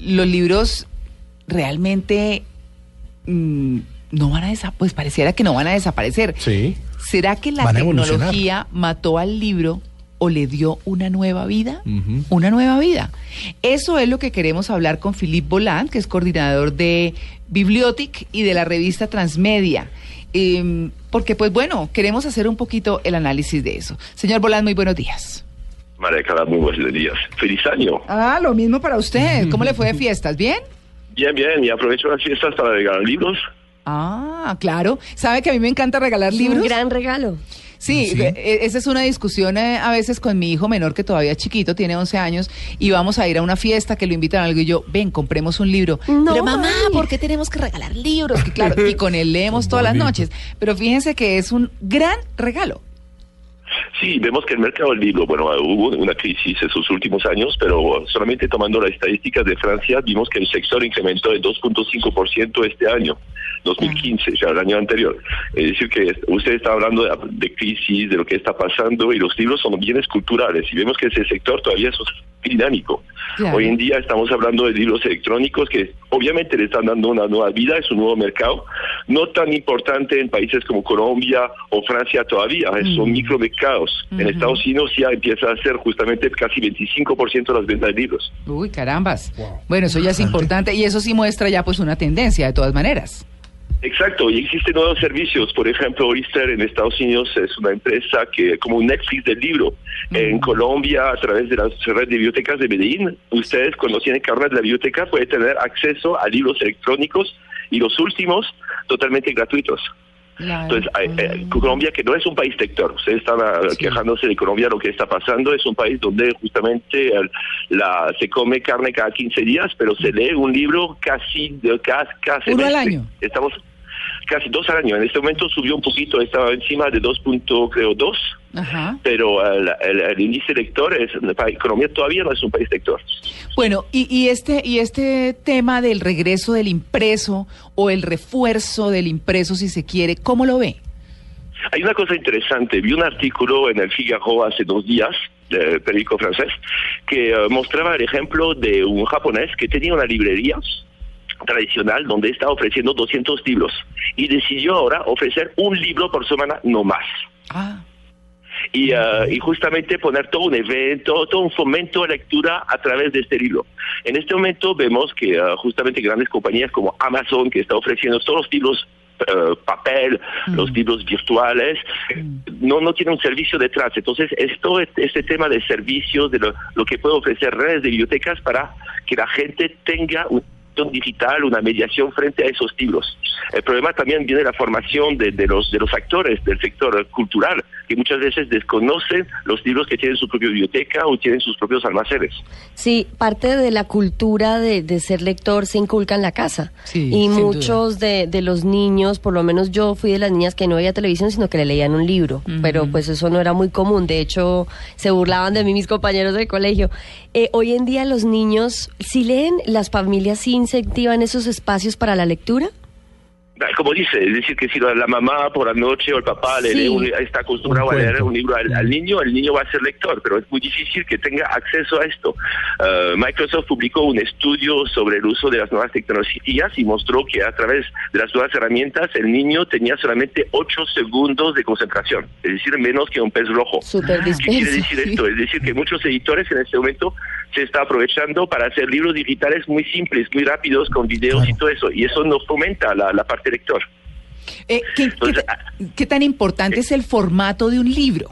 Los libros realmente mm, no van a desaparecer, pues pareciera que no van a desaparecer. Sí. ¿Será que la tecnología mató al libro o le dio una nueva vida? Una nueva vida. Eso es lo que queremos hablar con Philippe Boland, que es coordinador de Bibliotic y de la revista Transmedia. Em, porque, pues bueno, queremos hacer un poquito el análisis de eso. Señor Boland, muy buenos días. María Clara, muy buenos días. Feliz año. Ah, lo mismo para usted. ¿Cómo le fue de fiestas? ¿Bien? Bien, bien. Y aprovecho las fiestas para regalar libros. Ah, claro. ¿Sabe que a mí me encanta regalar libros? Un gran regalo. Sí, e- esa es una discusión eh, a veces con mi hijo menor que todavía es chiquito, tiene 11 años, y vamos a ir a una fiesta que lo invitan a algo y yo, ven, compremos un libro. No, Pero mamá, mami. ¿por qué tenemos que regalar libros? Que claro, y con él leemos todas las noches. Pero fíjense que es un gran regalo. Sí, vemos que el mercado del libro, bueno, hubo una crisis esos últimos años, pero solamente tomando las estadísticas de Francia, vimos que el sector incrementó de 2.5% este año, 2015, ya el año anterior. Es decir, que usted está hablando de, de crisis, de lo que está pasando, y los libros son bienes culturales, y vemos que ese sector todavía es dinámico. Claro. Hoy en día estamos hablando de libros electrónicos que obviamente le están dando una nueva vida, es un nuevo mercado, no tan importante en países como Colombia o Francia todavía, eh, son micromercados. En Estados Unidos ya empieza a ser justamente casi 25% de las ventas de libros. Uy, carambas. Bueno, eso ya es importante y eso sí muestra ya pues una tendencia de todas maneras. Exacto, y existen nuevos servicios. Por ejemplo, Oyster en Estados Unidos es una empresa que, como un Netflix del libro. En Colombia, a través de la red de bibliotecas de Medellín, ustedes cuando tienen carnet de la biblioteca pueden tener acceso a libros electrónicos y los últimos totalmente gratuitos. Entonces, hay- eh, Colombia, que no es un país lector, ustedes están quejándose de Colombia, lo que está pasando es un país donde justamente el- la, se come carne cada 15 días, pero se lee un libro casi, de, cada, cada Uno al semestre. año. Estamos casi dos al año. En este momento subió un poquito, estaba encima de 2.2, Ajá. pero el, el- el índice lector es, Colombia todavía no es un país lector. Bueno, y, y este y este tema del regreso del impreso o el refuerzo del impreso, si se quiere, ¿cómo lo ve? Hay una cosa interesante. Vi un artículo en el Figaro hace dos días, del periódico francés, que eh, mostraba el ejemplo de un japonés que tenía una librería tradicional donde estaba ofreciendo 200 libros y decidió ahora ofrecer un libro por semana no más. Ah, y, eh, y justamente poner todo un evento, todo un fomento de lectura a través de este libro. En este momento vemos que eh, justamente grandes compañías como Amazon, que está ofreciendo todos los libros eh, papel, los libros virtuales, no, no tiene un servicio detrás. Entonces, esto, este tema de servicios, de lo, lo que puede ofrecer redes de bibliotecas para que la gente tenga un digital, una mediación frente a esos libros. El problema también viene de la formación de, de los, de los actores del sector cultural, que muchas veces desconocen los libros que tienen su propia biblioteca o tienen sus propios almacenes. Sí, parte de la cultura de, de ser lector se inculca en la casa. Sí, y muchos de, de los niños, por lo menos yo fui de las niñas que no veía televisión, sino que le leían un libro. Pero pues eso no era muy común. De hecho, se burlaban de mí mis compañeros del colegio. Eh, hoy en día los niños, si leen, las familias sí incentivan esos espacios para la lectura. Como dice, es decir, que si la mamá por la noche o el papá le Sí. lee un- está acostumbrado a leer un libro al, al niño, el niño va a ser lector, pero es muy difícil que tenga acceso a esto. Eh, Microsoft publicó un estudio sobre el uso de las nuevas tecnologías y mostró que a través de las nuevas herramientas el niño tenía solamente 8 segundos de concentración, es decir, menos que un pez rojo. ¿Qué quiere decir esto? Es decir, que muchos editores en este momento se está aprovechando para hacer libros digitales muy simples, muy rápidos, con videos y todo eso, y eso no fomenta la, la parte lector. Eh, ¿qué, Entonces, qué tan importante es el formato de un libro?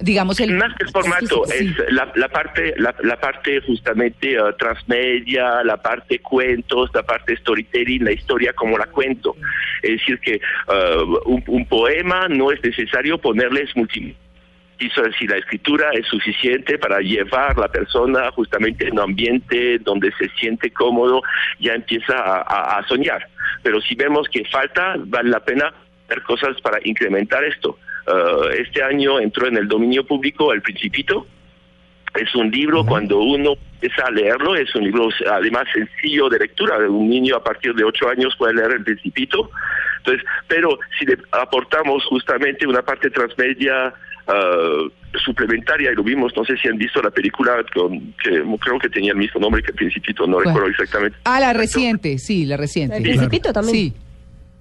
Digamos el Más que el formato, Sí. es la, la parte, la, la parte justamente eh, transmedia, la parte cuentos, la parte storytelling, la historia como la cuento. Es decir, que eh, un, un poema no es necesario ponerles multi y so- si la escritura es suficiente para llevar a la persona justamente en un ambiente donde se siente cómodo, ya empieza a, a- a soñar. Pero si vemos que falta, vale la pena hacer cosas para incrementar esto. Eh, este año entró en el dominio público El Principito. Es un libro, cuando uno empieza a leerlo, es un libro además sencillo de lectura. Un niño a partir de ocho años puede leer El Principito. Entonces, pero si le aportamos justamente una parte transmedia eh, suplementaria, y lo vimos, no sé si han visto la película con, que creo que tenía el mismo nombre que El Principito, no recuerdo exactamente. Ah, la reciente, sí, la reciente. El Principito también. Sí.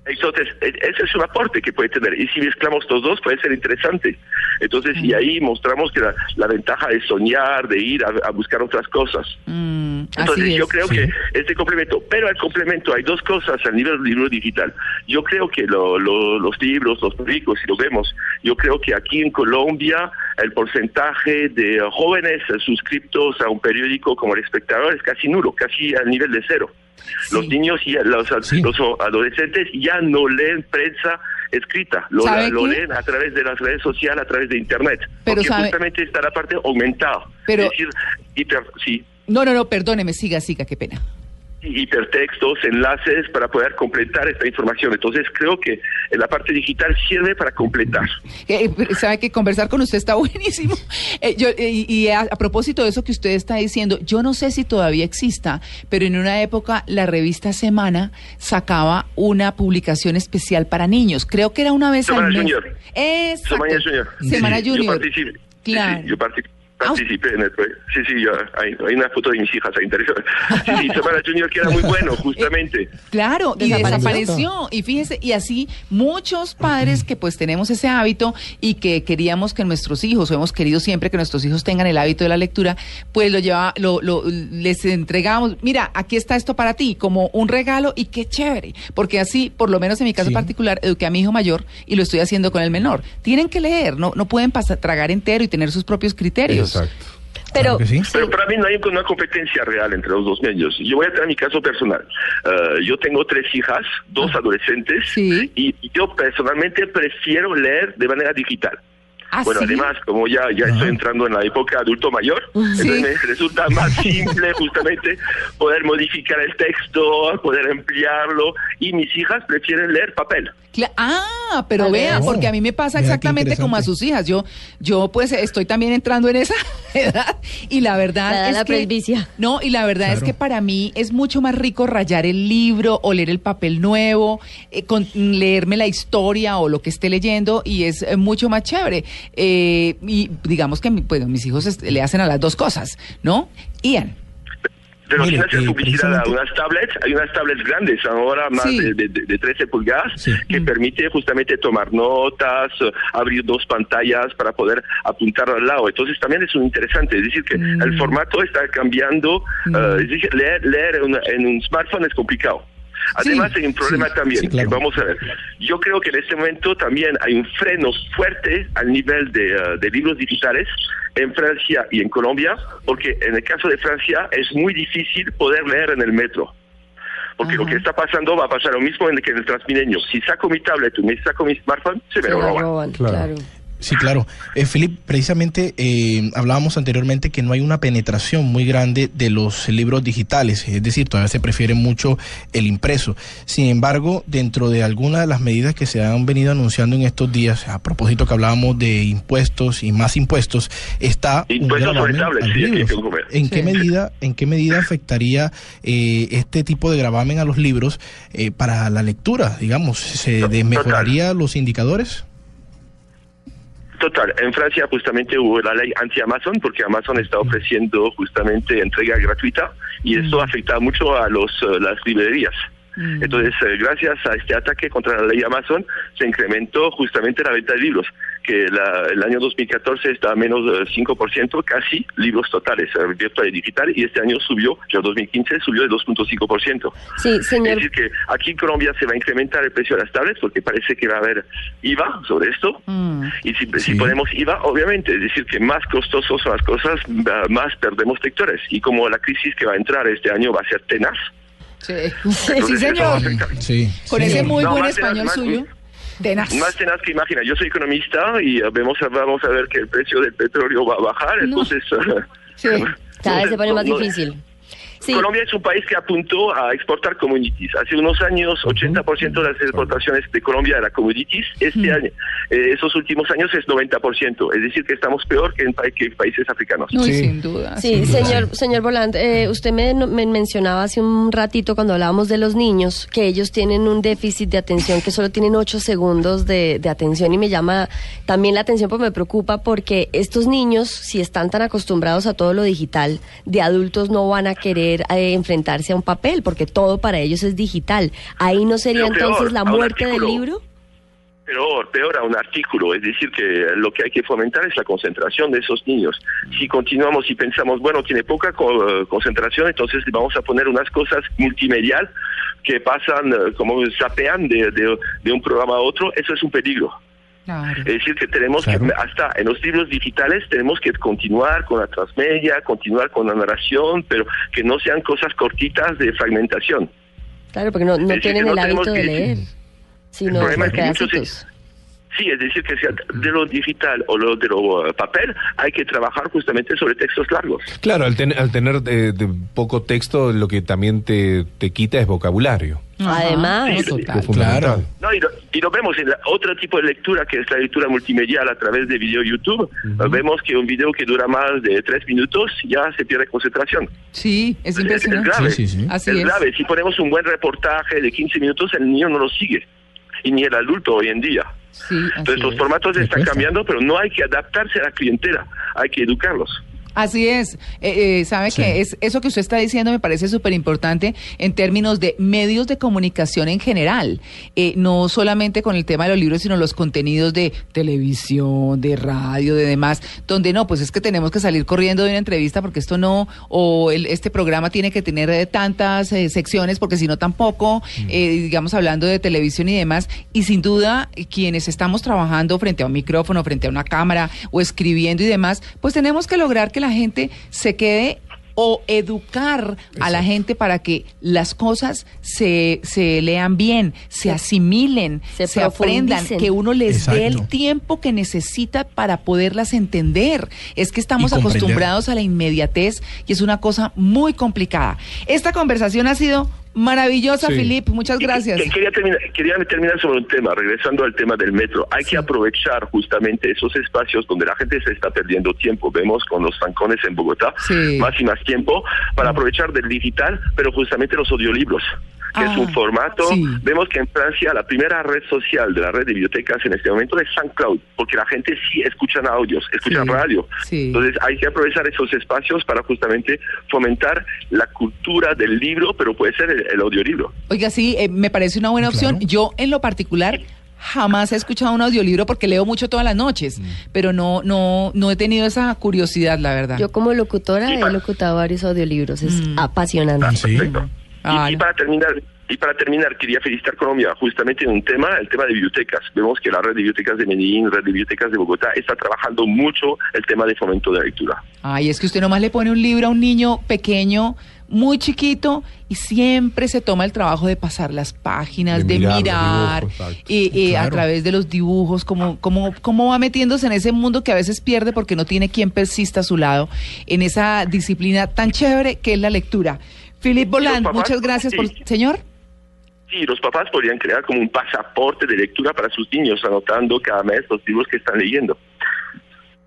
Entonces, e- ese es un aporte que puede tener. Y si mezclamos los dos, puede ser interesante. Entonces, y ahí mostramos que la, la ventaja es soñar, de ir a, a buscar otras cosas. Mm, Entonces, es. yo creo que este complemento, pero al complemento hay dos cosas al nivel del libro digital. Yo creo que lo- lo- los libros, los periódicos, si lo vemos, yo creo que aquí en Colombia el porcentaje de jóvenes suscriptos a un periódico como El Espectador es casi nulo, casi al nivel de cero. Los niños y los, Sí. los adolescentes ya no leen prensa escrita, lo, leen a través de las redes sociales, a través de Internet. Pero porque sabe- justamente está la parte aumentada. Pero- es decir, hiper- sí, No, no, no, perdóneme, siga, siga, qué pena. Hipertextos, enlaces para poder completar esta información. Entonces creo que la parte digital sirve para completar. Eh, eh, sabe que conversar con usted está buenísimo. Eh, yo, eh, y a, a propósito de eso que usted está diciendo, yo no sé si todavía exista, pero en una época la revista Semana sacaba una publicación especial para niños. Creo que era una vez Semana al mes. Junior. Exacto. Semana Junior. Semana Sí, sí, Junior. Yo participé. Sí, sí, Claro. yo participé. Ah, Participé en el proyecto. Sí, sí, yo, hay, hay una foto de mis hijas ahí interesante. Sí, sí, Semana Junior que era muy bueno, justamente. Claro, y Desapareció. desapareció. Y fíjese, y así muchos padres que pues tenemos ese hábito y que queríamos que nuestros hijos, o hemos querido siempre que nuestros hijos tengan el hábito de la lectura, pues lo lleva, lo, lo- les entregamos, mira, aquí está esto para ti, como un regalo, y qué chévere. Porque así, por lo menos en mi caso Sí. particular, eduqué a mi hijo mayor y lo estoy haciendo con el menor. Tienen que leer, no, no pueden pasar, tragar entero y tener sus propios criterios. Exacto. Pero Claro que sí. Pero para mí no hay una competencia real entre los dos medios. Yo voy a traer mi caso personal. Eh, yo tengo tres hijas, dos adolescentes, Sí. y yo personalmente prefiero leer de manera digital. ¿Ah, Bueno, sí? además, como ya, ya estoy entrando en la época adulto mayor, entonces me resulta más simple justamente poder modificar el texto, poder ampliarlo, y mis hijas prefieren leer papel. Cla- ah, pero Vale. vea, porque a mí me pasa exactamente como a sus hijas. Yo, yo pues estoy también entrando en esa edad y la verdad La es la que presbicia. no y la verdad es que para mí es mucho más rico rayar el libro o leer el papel nuevo, eh, con, leerme la historia o lo que esté leyendo y es eh, mucho más chévere. Eh, y digamos que mi- pues, mis hijos le hacen a las dos cosas, ¿no? Ian. Pero Mire, hacer eh, publicidad a precisamente- unas tablets, hay unas tablets grandes, ahora más Sí. de, de- de 13 pulgadas, Sí. que permite justamente tomar notas, abrir dos pantallas para poder apuntar al lado. Entonces también es un interesante, es decir, que Mm. el formato está cambiando, es decir, leer, leer en, una- en un smartphone es complicado. Además hay un problema sí, también, sí, claro. que vamos a ver. Yo creo que en este momento también hay un freno fuerte al nivel de, eh, de libros digitales en Francia y en Colombia, porque en el caso de Francia es muy difícil poder leer en el metro. Porque lo que está pasando va a pasar lo mismo en el que en el Transmilenio. Si saco mi tablet o me saco mi smartphone, se me se lo roban. roban, Claro. claro. Sí, claro. Eh, Philip, precisamente eh, hablábamos anteriormente que no hay una penetración muy grande de los libros digitales, es decir, todavía se prefiere mucho el impreso. Sin embargo, dentro de algunas de las medidas que se han venido anunciando en estos días, a propósito que hablábamos de impuestos y más impuestos, está Impuestos sobre tablets, sí, aquí. ¿En Sí. qué medida, en qué medida afectaría eh, este tipo de gravamen a los libros eh, para la lectura? Digamos, ¿se desmejoraría los indicadores? Total, en Francia justamente hubo la ley anti-Amazon porque Amazon está ofreciendo justamente entrega gratuita y esto afecta mucho a los eh, las librerías. Entonces, eh, gracias a este ataque contra la ley Amazon, se incrementó justamente la venta de libros, que la- el año 2014 está a menos de 5%, casi libros totales, eh, virtual y digital, y este año subió, ya 2015 subió de 2.5%. Sí, Es señor. decir, que aquí en Colombia se va a incrementar el precio de las tablets porque parece que va a haber IVA sobre esto. Mm. Y si, Sí. si ponemos IVA, obviamente, es decir, que más costosos son las cosas, más perdemos lectores. Y como la crisis que va a entrar este año va a ser tenaz, Sí, Entonces, sí señor. Sí. Con señor. ese muy No, buen más español más- suyo. Tenaz. Más tenaz que imagina. Yo soy economista y eh, vemos, vamos a ver que el precio del petróleo va a bajar, No. entonces... Sí. Cada vez se pone más difícil. Sí. Colombia es un país que apuntó a exportar commodities. Hace unos años, 80% de las exportaciones de Colombia era commodities. Este año, eh, esos últimos años es 90%. Es decir, que estamos peor que en, pa- que países africanos. No, Sí. sin duda. Sí, sin duda. señor, señor Volant, eh, usted me, mencionaba hace un ratito cuando hablábamos de los niños que ellos tienen un déficit de atención, que solo tienen ocho segundos de, de atención y me llama también la atención porque me preocupa porque estos niños, si están tan acostumbrados a todo lo digital, de adultos no van a querer eh, enfrentarse a un papel porque todo para ellos es digital. Ahí no sería peor, entonces la muerte del libro. Peor, peor a un artículo, es decir, que lo que hay que fomentar es la concentración de esos niños. Si continuamos y pensamos, bueno, tiene poca co- concentración, entonces vamos a poner unas cosas multimedial que pasan, eh, como zapean de, de- de un programa a otro, eso es un peligro. Claro. Es decir, que tenemos Claro. que, hasta en los libros digitales, tenemos que continuar con la transmedia, continuar con la narración, pero que no sean cosas cortitas de fragmentación. Claro, porque no, no tienen no el hábito tenemos de que- leer, sino problema por es que muchos. Sí, es decir, que sea de lo digital o lo de lo eh, papel, hay que trabajar justamente sobre textos largos. Claro, al, ten- al tener eh, de poco texto, lo que también te, te quita es vocabulario. Además. Sí. Claro. No, y, lo, y lo vemos en la- otro tipo de lectura, que es la lectura multimedial a través de video YouTube. Vemos que un video que dura más de tres minutos ya se pierde concentración. Sí, es Es, es impresionante. grave. Sí, sí, sí. Así es es. grave. Si ponemos un buen reportaje de 15 minutos, el niño no lo sigue. Y ni el adulto hoy en día. Sí, Entonces los formatos están cambiando, pero no hay que adaptarse a la clientela, hay que educarlos. Así es. Eh, eh, Sabe Sí. que es eso que usted está diciendo me parece súper importante en términos de medios de comunicación en general. Eh, no solamente con el tema de los libros, sino los contenidos de televisión, de radio, de demás, donde no, pues es que tenemos que salir corriendo de una entrevista porque esto no, o el- este programa tiene que tener eh, tantas eh, secciones porque si no tampoco, eh, digamos, hablando de televisión y demás. Y sin duda, quienes estamos trabajando frente a un micrófono, frente a una cámara o escribiendo y demás, pues tenemos que lograr que la gente se quede o educar a la gente para que las cosas se, se lean bien, se asimilen, se se, aprendan, que uno les dé el tiempo que necesita para poderlas entender. Es que estamos acostumbrados a la inmediatez y es una cosa muy complicada. Esta conversación ha sido maravillosa, Sí. Filip. Muchas Y gracias. que- Quería terminar, quería terminar sobre un tema, regresando al tema del metro. Hay que aprovechar justamente esos espacios donde la gente se está perdiendo tiempo. Vemos con los zancones en Bogotá, Sí. más y más tiempo, para aprovechar del digital, pero justamente los audiolibros, que Ah, es un formato. sí. Vemos que en Francia la primera red social de la red de bibliotecas en este momento es SoundCloud, porque la gente sí escuchan audios, escuchan Sí, radio. sí. Entonces hay que aprovechar esos espacios para justamente fomentar la cultura del libro, pero puede ser el, el audiolibro. Oiga, sí, eh, me parece una buena Claro. opción. Yo, en lo particular, jamás he escuchado un audiolibro porque leo mucho todas las noches, pero no, no, no he tenido esa curiosidad, la verdad. Yo como locutora Sí, he locutado varios audiolibros, es Mm. apasionante. Ah, Y- para terminar, y para terminar, quería felicitar Colombia justamente en un tema, el tema de bibliotecas. Vemos que la red de bibliotecas de Medellín, red de bibliotecas de Bogotá está trabajando mucho el tema de fomento de la lectura. Ay, es que usted nomás le pone un libro a un niño pequeño, muy chiquito, y siempre se toma el trabajo de pasar las páginas, De de, mirar dibujos, y, y a través de los dibujos, cómo, cómo, cómo va metiéndose en ese mundo que a veces pierde porque no tiene quien persista a su lado, en esa disciplina tan chévere que es la lectura. Philip Boland, muchas gracias por... Sí. Señor. Sí, los papás podrían crear como un pasaporte de lectura para sus niños, anotando cada mes los libros que están leyendo.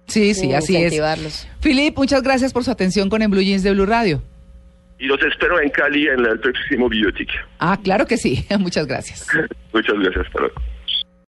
Sí, sí, así es. Philip, muchas gracias por su atención con En Blue Jeans de Blue Radio. Y los espero en Cali en el próximo Biblioteca. Ah, claro que sí. Muchas gracias. Muchas gracias. Hasta luego.